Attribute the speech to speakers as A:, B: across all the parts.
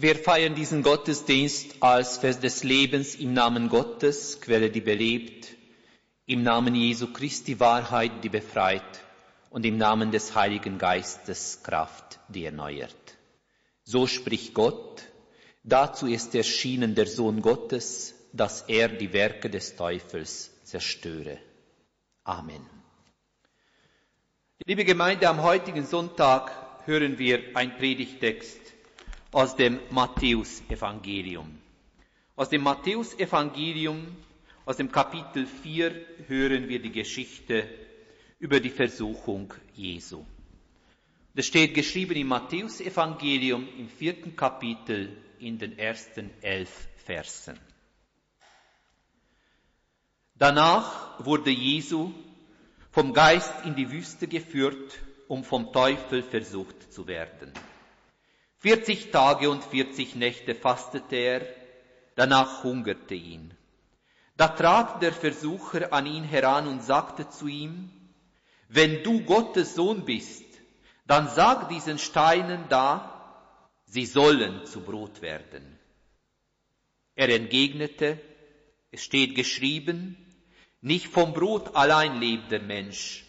A: Wir feiern diesen Gottesdienst als Fest des Lebens im Namen Gottes, Quelle, die belebt, im Namen Jesu Christi Wahrheit, die befreit und im Namen des Heiligen Geistes Kraft, die erneuert. So spricht Gott, dazu ist erschienen der Sohn Gottes, dass er die Werke des Teufels zerstöre. Amen. Liebe Gemeinde, am heutigen Sonntag hören wir ein Predigtext aus dem Matthäusevangelium. Aus dem Matthäusevangelium, aus dem Kapitel 4, hören wir die Geschichte über die Versuchung Jesu. Das steht geschrieben im Matthäusevangelium im vierten Kapitel in den ersten elf Versen. Danach wurde Jesu vom Geist in die Wüste geführt, um vom Teufel versucht zu werden. 40 Tage und 40 Nächte fastete er, danach hungerte ihn. Da trat der Versucher an ihn heran und sagte zu ihm, wenn du Gottes Sohn bist, dann sag diesen Steinen da, sie sollen zu Brot werden. Er entgegnete, es steht geschrieben, nicht vom Brot allein lebt der Mensch,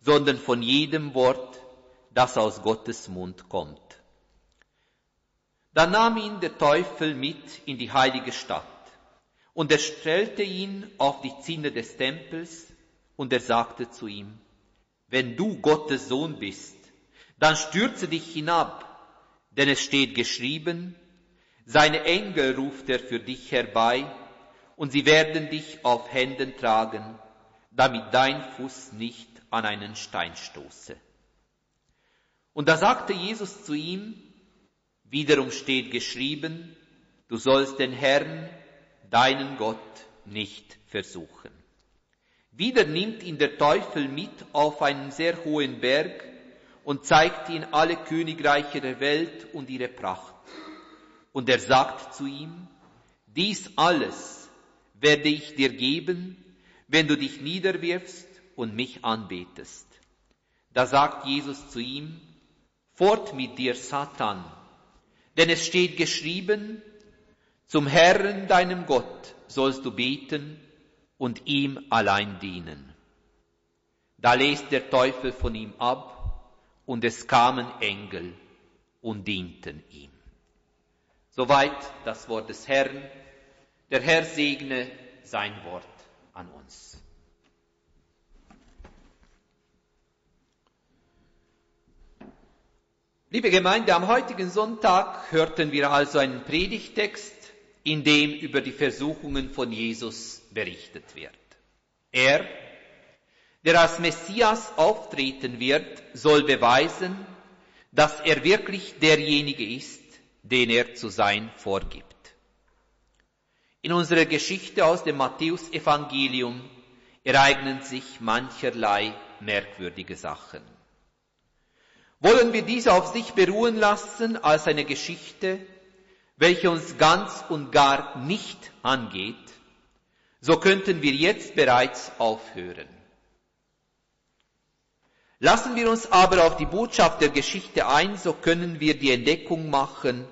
A: sondern von jedem Wort, das aus Gottes Mund kommt. Da nahm ihn der Teufel mit in die heilige Stadt und er stellte ihn auf die Zinne des Tempels und er sagte zu ihm, wenn du Gottes Sohn bist, dann stürze dich hinab, denn es steht geschrieben, seine Engel ruft er für dich herbei und sie werden dich auf Händen tragen, damit dein Fuß nicht an einen Stein stoße. Und da sagte Jesus zu ihm, Wiederum steht geschrieben, du sollst den Herrn, deinen Gott, nicht versuchen. Wieder nimmt ihn der Teufel mit auf einen sehr hohen Berg und zeigt ihm alle Königreiche der Welt und ihre Pracht. Und er sagt zu ihm, dies alles werde ich dir geben, wenn du dich niederwirfst und mich anbetest. Da sagt Jesus zu ihm, fort mit dir, Satan, denn es steht geschrieben, zum Herrn, deinem Gott, sollst du beten und ihm allein dienen. Da lässt der Teufel von ihm ab und es kamen Engel und dienten ihm. Soweit das Wort des Herrn. Der Herr segne sein Wort an uns. Liebe Gemeinde, am heutigen Sonntag hörten wir also einen Predigtext, in dem über die Versuchungen von Jesus berichtet wird. Er, der als Messias auftreten wird, soll beweisen, dass er wirklich derjenige ist, den er zu sein vorgibt. In unserer Geschichte aus dem Matthäusevangelium ereignen sich mancherlei merkwürdige Sachen. Wollen wir diese auf sich beruhen lassen als eine Geschichte, welche uns ganz und gar nicht angeht, so könnten wir jetzt bereits aufhören. Lassen wir uns aber auf die Botschaft der Geschichte ein, so können wir die Entdeckung machen,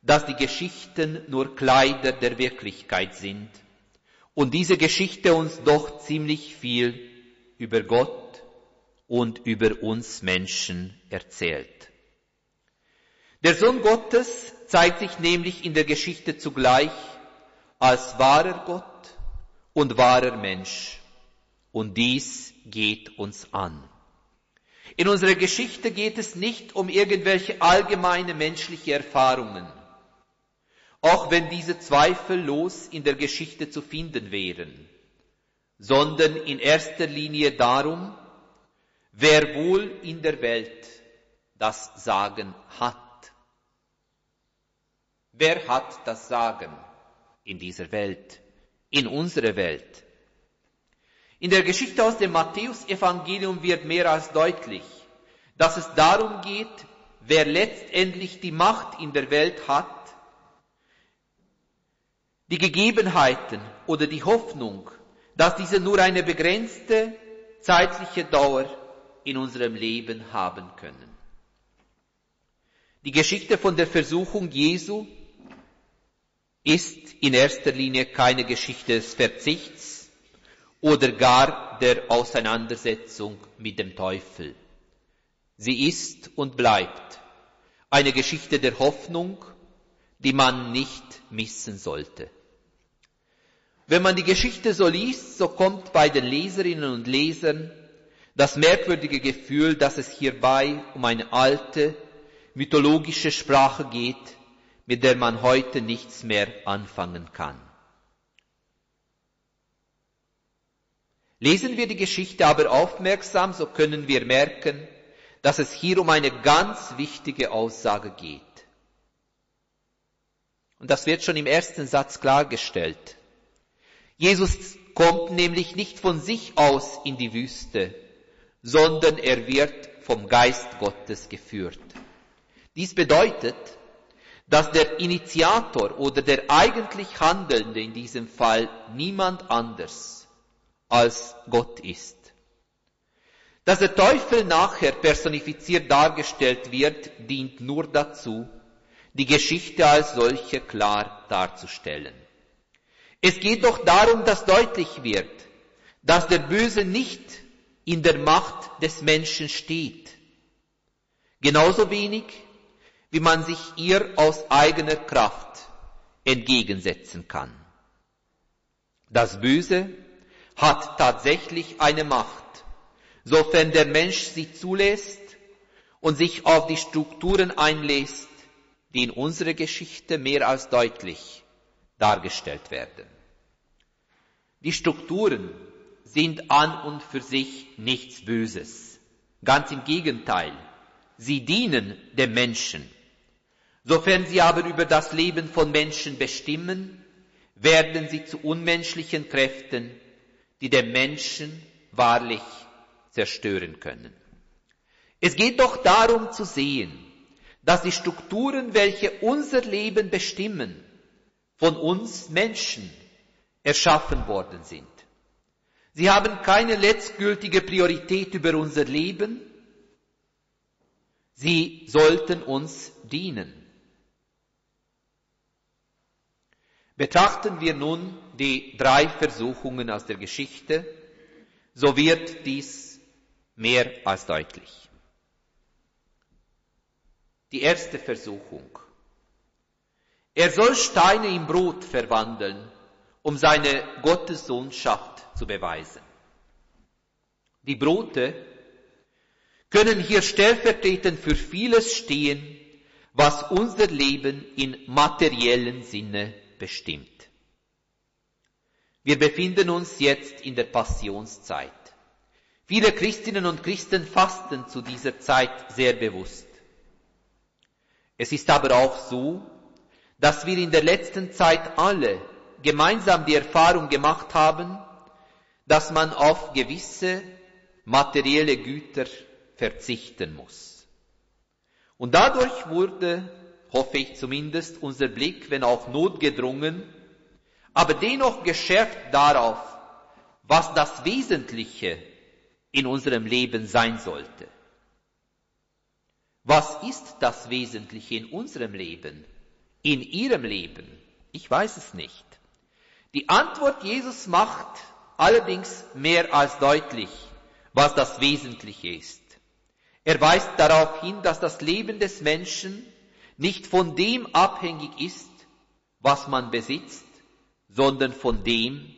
A: dass die Geschichten nur Kleider der Wirklichkeit sind und diese Geschichte uns doch ziemlich viel über Gott und über uns Menschen erzählt. Der Sohn Gottes zeigt sich nämlich in der Geschichte zugleich als wahrer Gott und wahrer Mensch. Und dies geht uns an. In unserer Geschichte geht es nicht um irgendwelche allgemeine menschliche Erfahrungen, auch wenn diese zweifellos in der Geschichte zu finden wären, sondern in erster Linie darum, wer wohl in der Welt das Sagen hat. Wer hat das Sagen in dieser Welt, in unserer Welt? In der Geschichte aus dem Matthäusevangelium wird mehr als deutlich, dass es darum geht, wer letztendlich die Macht in der Welt hat, die Gegebenheiten oder die Hoffnung, dass diese nur eine begrenzte zeitliche Dauer in unserem Leben haben können. Die Geschichte von der Versuchung Jesu ist in erster Linie keine Geschichte des Verzichts oder gar der Auseinandersetzung mit dem Teufel. Sie ist und bleibt eine Geschichte der Hoffnung, die man nicht missen sollte. Wenn man die Geschichte so liest, so kommt bei den Leserinnen und Lesern das merkwürdige Gefühl, dass es hierbei um eine alte, mythologische Sprache geht, mit der man heute nichts mehr anfangen kann. Lesen wir die Geschichte aber aufmerksam, so können wir merken, dass es hier um eine ganz wichtige Aussage geht. Und das wird schon im ersten Satz klargestellt. Jesus kommt nämlich nicht von sich aus in die Wüste, sondern er wird vom Geist Gottes geführt. Dies bedeutet, dass der Initiator oder der eigentlich Handelnde in diesem Fall niemand anders als Gott ist. Dass der Teufel nachher personifiziert dargestellt wird, dient nur dazu, die Geschichte als solche klar darzustellen. Es geht doch darum, dass deutlich wird, dass der Böse nicht in der Macht des Menschen steht. Genauso wenig, wie man sich ihr aus eigener Kraft entgegensetzen kann. Das Böse hat tatsächlich eine Macht, sofern der Mensch sie zulässt und sich auf die Strukturen einlässt, die in unserer Geschichte mehr als deutlich dargestellt werden. Die Strukturen sind an und für sich nichts Böses. Ganz im Gegenteil, sie dienen dem Menschen. Sofern sie aber über das Leben von Menschen bestimmen, werden sie zu unmenschlichen Kräften, die den Menschen wahrlich zerstören können. Es geht doch darum zu sehen, dass die Strukturen, welche unser Leben bestimmen, von uns Menschen erschaffen worden sind. Sie haben keine letztgültige Priorität über unser Leben. Sie sollten uns dienen. Betrachten wir nun die drei Versuchungen aus der Geschichte, so wird dies mehr als deutlich. Die erste Versuchung. Er soll Steine in Brot verwandeln, um seine Gottessohnschaft zu beweisen. Die Brote können hier stellvertretend für vieles stehen, was unser Leben in materiellen Sinne bestimmt. Wir befinden uns jetzt in der Passionszeit. Viele Christinnen und Christen fasten zu dieser Zeit sehr bewusst. Es ist aber auch so, dass wir in der letzten Zeit alle gemeinsam die Erfahrung gemacht haben, dass man auf gewisse materielle Güter verzichten muss. Und dadurch wurde, hoffe ich zumindest, unser Blick, wenn auch notgedrungen, aber dennoch geschärft darauf, was das Wesentliche in unserem Leben sein sollte. Was ist das Wesentliche in unserem Leben? In Ihrem Leben? Ich weiß es nicht. Die Antwort Jesus macht allerdings mehr als deutlich, was das Wesentliche ist. Er weist darauf hin, dass das Leben des Menschen nicht von dem abhängig ist, was man besitzt, sondern von dem,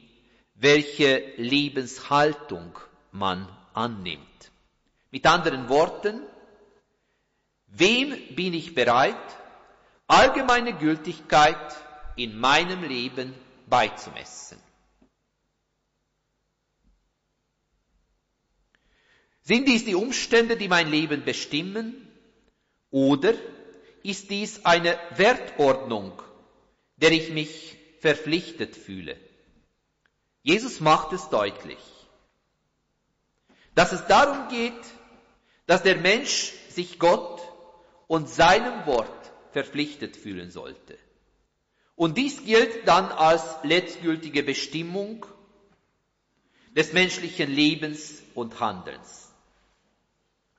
A: welche Lebenshaltung man annimmt. Mit anderen Worten, Wem bin ich bereit, allgemeine Gültigkeit in meinem Leben beizumessen? Sind dies die Umstände, die mein Leben bestimmen? Oder ist dies eine Wertordnung, der ich mich verpflichtet fühle? Jesus macht es deutlich, dass es darum geht, dass der Mensch sich Gott und seinem Wort verpflichtet fühlen sollte. Und dies gilt dann als letztgültige Bestimmung des menschlichen Lebens und Handelns.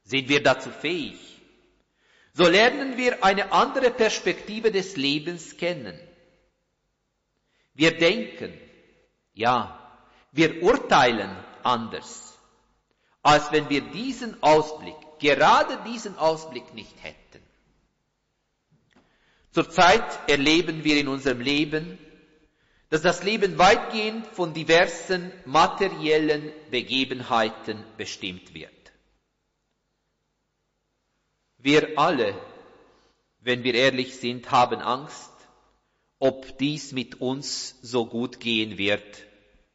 A: Sind wir dazu fähig? So lernen wir eine andere Perspektive des Lebens kennen. Wir denken, ja, wir urteilen anders, als wenn wir diesen Ausblick, gerade diesen Ausblick nicht hätten. Zurzeit erleben wir in unserem Leben, dass das Leben weitgehend von diversen materiellen Begebenheiten bestimmt wird. Wir alle, wenn wir ehrlich sind, haben Angst, ob dies mit uns so gut gehen wird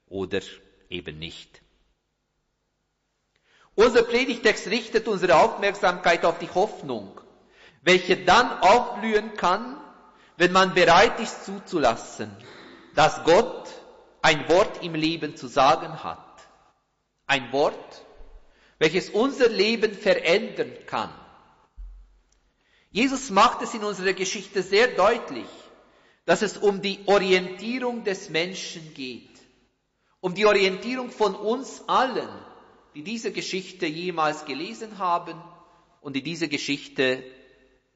A: oder eben nicht. Unser Predigtext richtet unsere Aufmerksamkeit auf die Hoffnung, welche dann aufblühen kann, wenn man bereit ist zuzulassen, dass Gott ein Wort im Leben zu sagen hat. Ein Wort, welches unser Leben verändern kann. Jesus macht es in unserer Geschichte sehr deutlich, dass es um die Orientierung des Menschen geht, um die Orientierung von uns allen, die diese Geschichte jemals gelesen haben und die diese Geschichte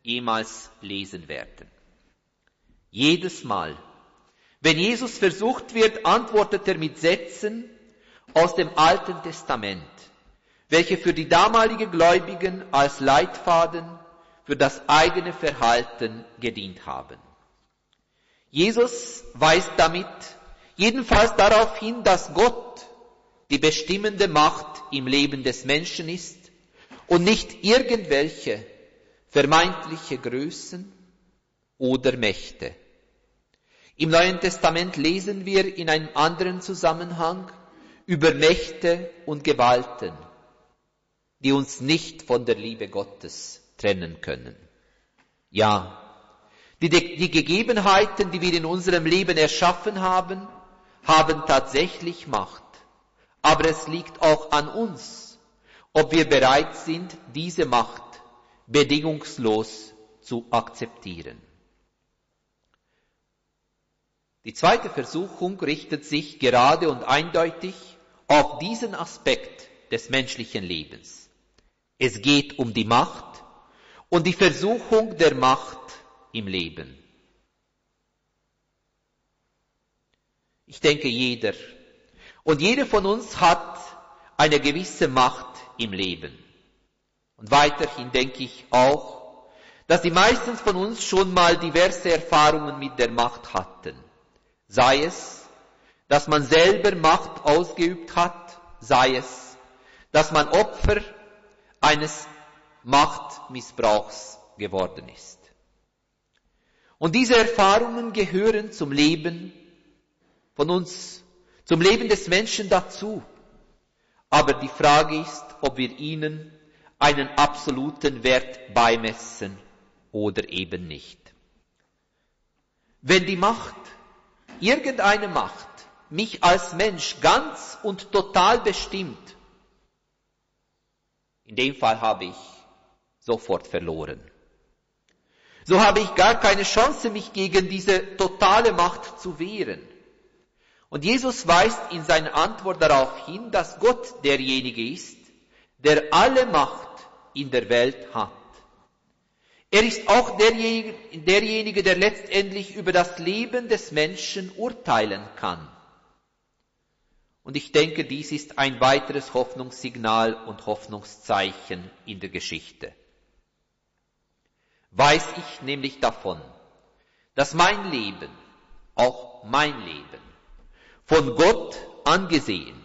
A: jemals lesen werden. Jedes Mal, wenn Jesus versucht wird, antwortet er mit Sätzen aus dem Alten Testament, welche für die damaligen Gläubigen als Leitfaden für das eigene Verhalten gedient haben. Jesus weist damit jedenfalls darauf hin, dass Gott die bestimmende Macht im Leben des Menschen ist und nicht irgendwelche vermeintliche Größen oder Mächte. Im Neuen Testament lesen wir in einem anderen Zusammenhang über Mächte und Gewalten, die uns nicht von der Liebe Gottes trennen können. Ja, die, die Gegebenheiten, die wir in unserem Leben erschaffen haben, haben tatsächlich Macht. Aber es liegt auch an uns, ob wir bereit sind, diese Macht bedingungslos zu akzeptieren. Die zweite Versuchung richtet sich gerade und eindeutig auf diesen Aspekt des menschlichen Lebens. Es geht um die Macht und die Versuchung der Macht im Leben. Ich denke, jeder und jede von uns hat eine gewisse Macht im Leben. Und weiterhin denke ich auch, dass die meisten von uns schon mal diverse Erfahrungen mit der Macht hatten. Sei es, dass man selber Macht ausgeübt hat, sei es, dass man Opfer eines Machtmissbrauchs geworden ist. Und diese Erfahrungen gehören zum Leben von uns, zum Leben des Menschen dazu. Aber die Frage ist, ob wir ihnen einen absoluten Wert beimessen oder eben nicht. Wenn die Macht, irgendeine Macht, mich als Mensch ganz und total bestimmt, in dem Fall habe ich sofort verloren. So habe ich gar keine Chance, mich gegen diese totale Macht zu wehren. Und Jesus weist in seiner Antwort darauf hin, dass Gott derjenige ist, der alle Macht in der Welt hat. Er ist auch derjenige, derjenige, der letztendlich über das Leben des Menschen urteilen kann. Und ich denke, dies ist ein weiteres Hoffnungssignal und Hoffnungszeichen in der Geschichte. Weiß ich nämlich davon, dass mein Leben, auch mein Leben, von Gott angesehen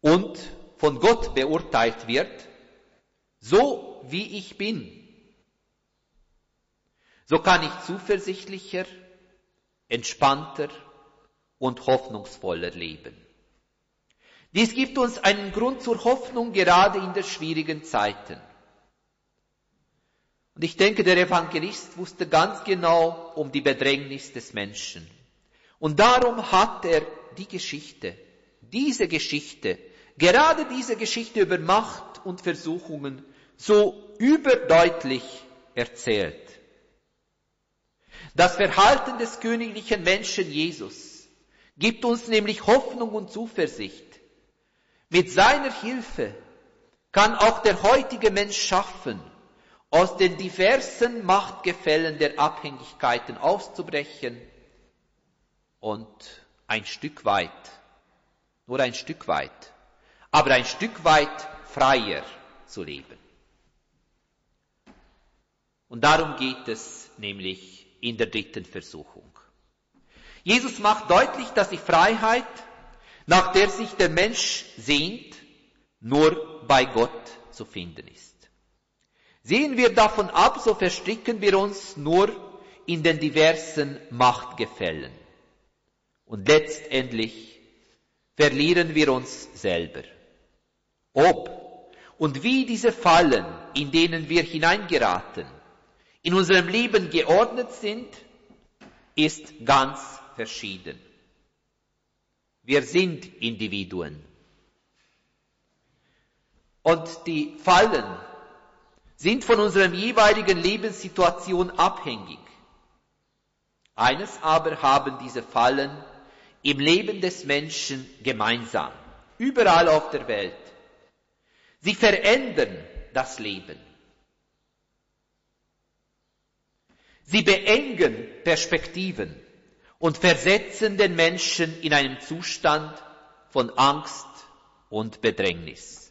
A: und von Gott beurteilt wird, so wie ich bin, so kann ich zuversichtlicher, entspannter und hoffnungsvoller leben. Dies gibt uns einen Grund zur Hoffnung gerade in der schwierigen Zeiten. Und ich denke, der Evangelist wusste ganz genau um die Bedrängnis des Menschen. Und darum hat er die Geschichte, diese Geschichte, gerade diese Geschichte über Macht und Versuchungen so überdeutlich erzählt. Das Verhalten des königlichen Menschen Jesus gibt uns nämlich Hoffnung und Zuversicht. Mit seiner Hilfe kann auch der heutige Mensch schaffen, aus den diversen Machtgefällen der Abhängigkeiten auszubrechen und ein Stück weit, nur ein Stück weit, aber ein Stück weit freier zu leben. Und darum geht es nämlich in der dritten Versuchung. Jesus macht deutlich, dass die Freiheit, nach der sich der Mensch sehnt, nur bei Gott zu finden ist. Sehen wir davon ab, so verstricken wir uns nur in den diversen Machtgefällen. Und letztendlich verlieren wir uns selber. Ob und wie diese Fallen, in denen wir hineingeraten, in unserem Leben geordnet sind, ist ganz verschieden. Wir sind Individuen. Und die Fallen sind von unserer jeweiligen Lebenssituation abhängig. Eines aber haben diese Fallen im Leben des Menschen gemeinsam, überall auf der Welt. Sie verändern das Leben. Sie beengen Perspektiven und versetzen den Menschen in einen Zustand von Angst und Bedrängnis.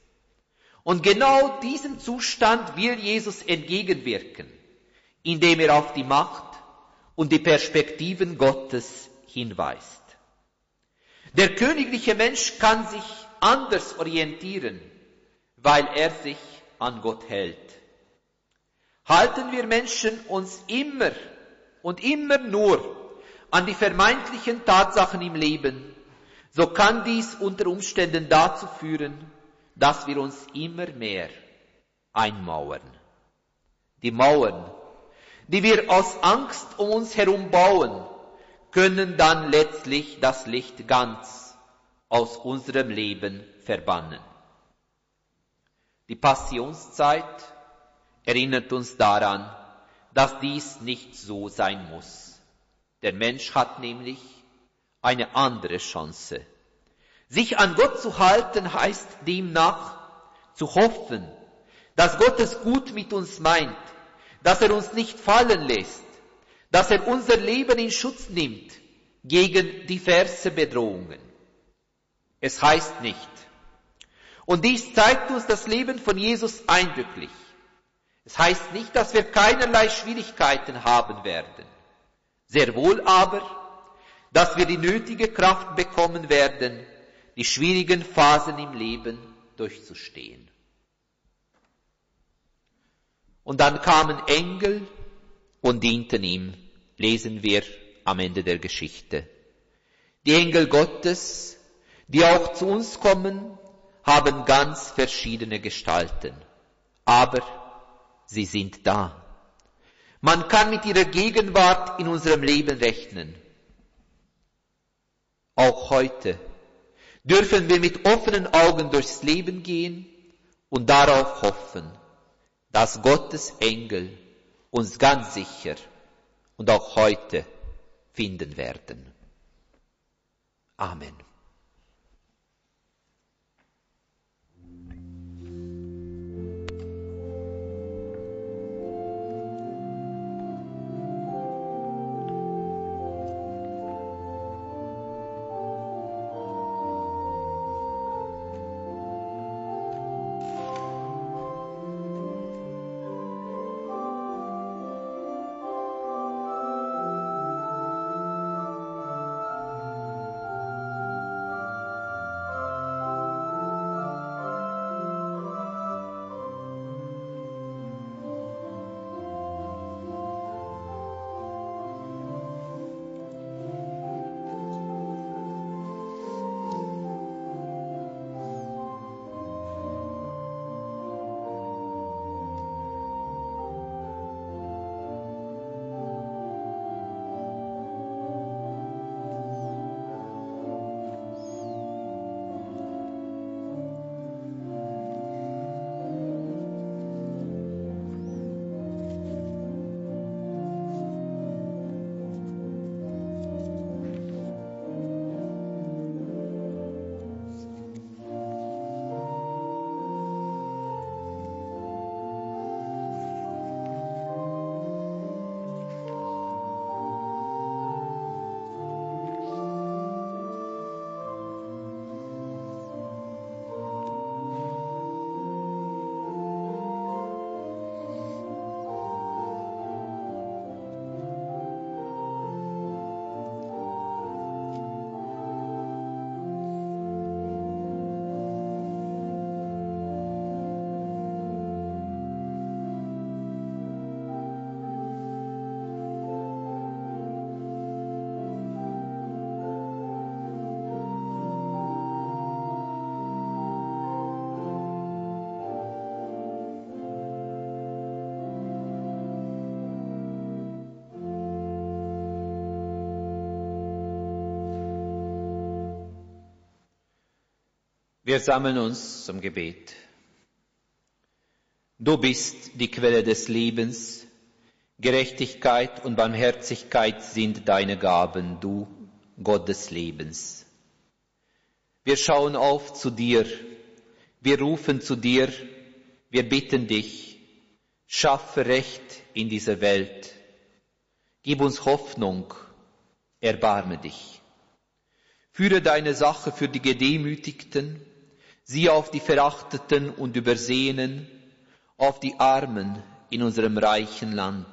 A: Und genau diesem Zustand will Jesus entgegenwirken, indem er auf die Macht und die Perspektiven Gottes hinweist. Der königliche Mensch kann sich anders orientieren, weil er sich an Gott hält. Halten wir Menschen uns immer und immer nur an die vermeintlichen Tatsachen im Leben, so kann dies unter Umständen dazu führen, dass wir uns immer mehr einmauern. Die Mauern, die wir aus Angst um uns herum bauen, können dann letztlich das Licht ganz aus unserem Leben verbannen. Die Passionszeit erinnert uns daran, dass dies nicht so sein muss. Der Mensch hat nämlich eine andere Chance. Sich an Gott zu halten heißt demnach zu hoffen, dass Gott es gut mit uns meint, dass er uns nicht fallen lässt, dass er unser Leben in Schutz nimmt gegen diverse Bedrohungen. Es heißt nicht, und dies zeigt uns das Leben von Jesus eindrücklich. Es heißt nicht, dass wir keinerlei Schwierigkeiten haben werden. Sehr wohl aber, dass wir die nötige Kraft bekommen werden, die schwierigen Phasen im Leben durchzustehen. Und dann kamen Engel und dienten ihm, lesen wir am Ende der Geschichte. Die Engel Gottes, die auch zu uns kommen, haben ganz verschiedene Gestalten, aber sie sind da. Man kann mit ihrer Gegenwart in unserem Leben rechnen. Auch heute dürfen wir mit offenen Augen durchs Leben gehen und darauf hoffen, dass Gottes Engel uns ganz sicher und auch heute finden werden. Amen.
B: Wir sammeln uns zum Gebet. Du bist die Quelle des Lebens, Gerechtigkeit und Barmherzigkeit sind deine Gaben, du Gott des Lebens. Wir schauen auf zu dir, wir rufen zu dir, wir bitten dich, schaffe Recht in dieser Welt, gib uns Hoffnung, erbarme dich. Führe deine Sache für die Gedemütigten, sieh auf die Verachteten und Übersehenen, auf die Armen in unserem reichen Land,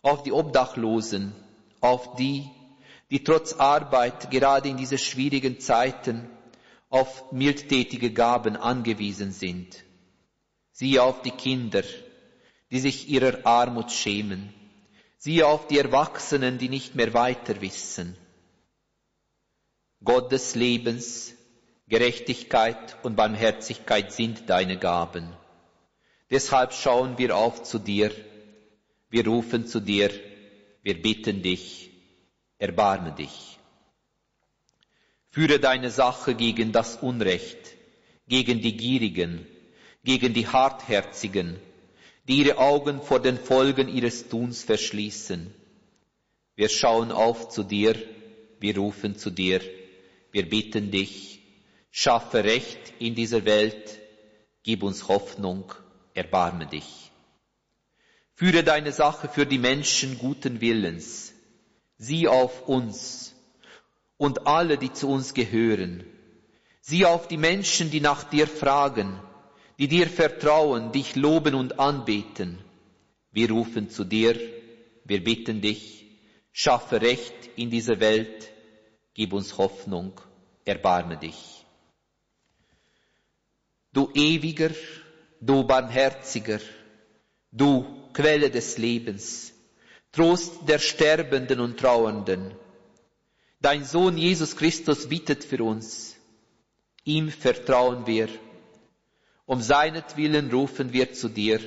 B: auf die Obdachlosen, auf die, die trotz Arbeit gerade in diese schwierigen Zeiten auf mildtätige Gaben angewiesen sind. Siehe auf die Kinder, die sich ihrer Armut schämen. Siehe auf die Erwachsenen, die nicht mehr weiter wissen. Gott des Lebens, Gerechtigkeit und Barmherzigkeit sind deine Gaben. Deshalb schauen wir auf zu dir, wir rufen zu dir, wir bitten dich, erbarme dich. Führe deine Sache gegen das Unrecht, gegen die Gierigen, gegen die Hartherzigen, die ihre Augen vor den Folgen ihres Tuns verschließen. Wir schauen auf zu dir, wir rufen zu dir, wir bitten dich, schaffe Recht in dieser Welt, gib uns Hoffnung, erbarme dich. Führe deine Sache für die Menschen guten Willens, sieh auf uns und alle, die zu uns gehören, sieh auf die Menschen, die nach dir fragen, die dir vertrauen, dich loben und anbeten. Wir rufen zu dir, wir bitten dich, schaffe Recht in dieser Welt, gib uns Hoffnung, erbarme dich. Du ewiger, du barmherziger, du Quelle des Lebens, Trost der Sterbenden und Trauernden, dein Sohn Jesus Christus bittet für uns, ihm vertrauen wir, um seinetwillen rufen wir zu dir,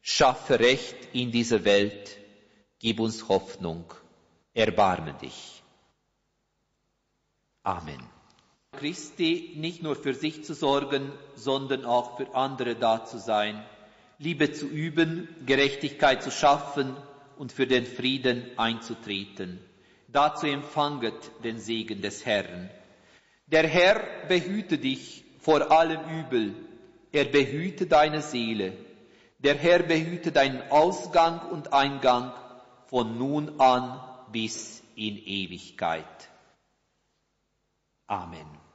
B: schaffe Recht in dieser Welt, gib uns Hoffnung, erbarme dich. Amen.
A: Christi nicht nur für sich zu sorgen, sondern auch für andere da zu sein, Liebe zu üben, Gerechtigkeit zu schaffen und für den Frieden einzutreten. Dazu empfanget den Segen des Herrn. Der Herr behüte dich vor allem Übel, er behüte deine Seele. Der Herr behüte deinen Ausgang und Eingang von nun an bis in Ewigkeit. Amen.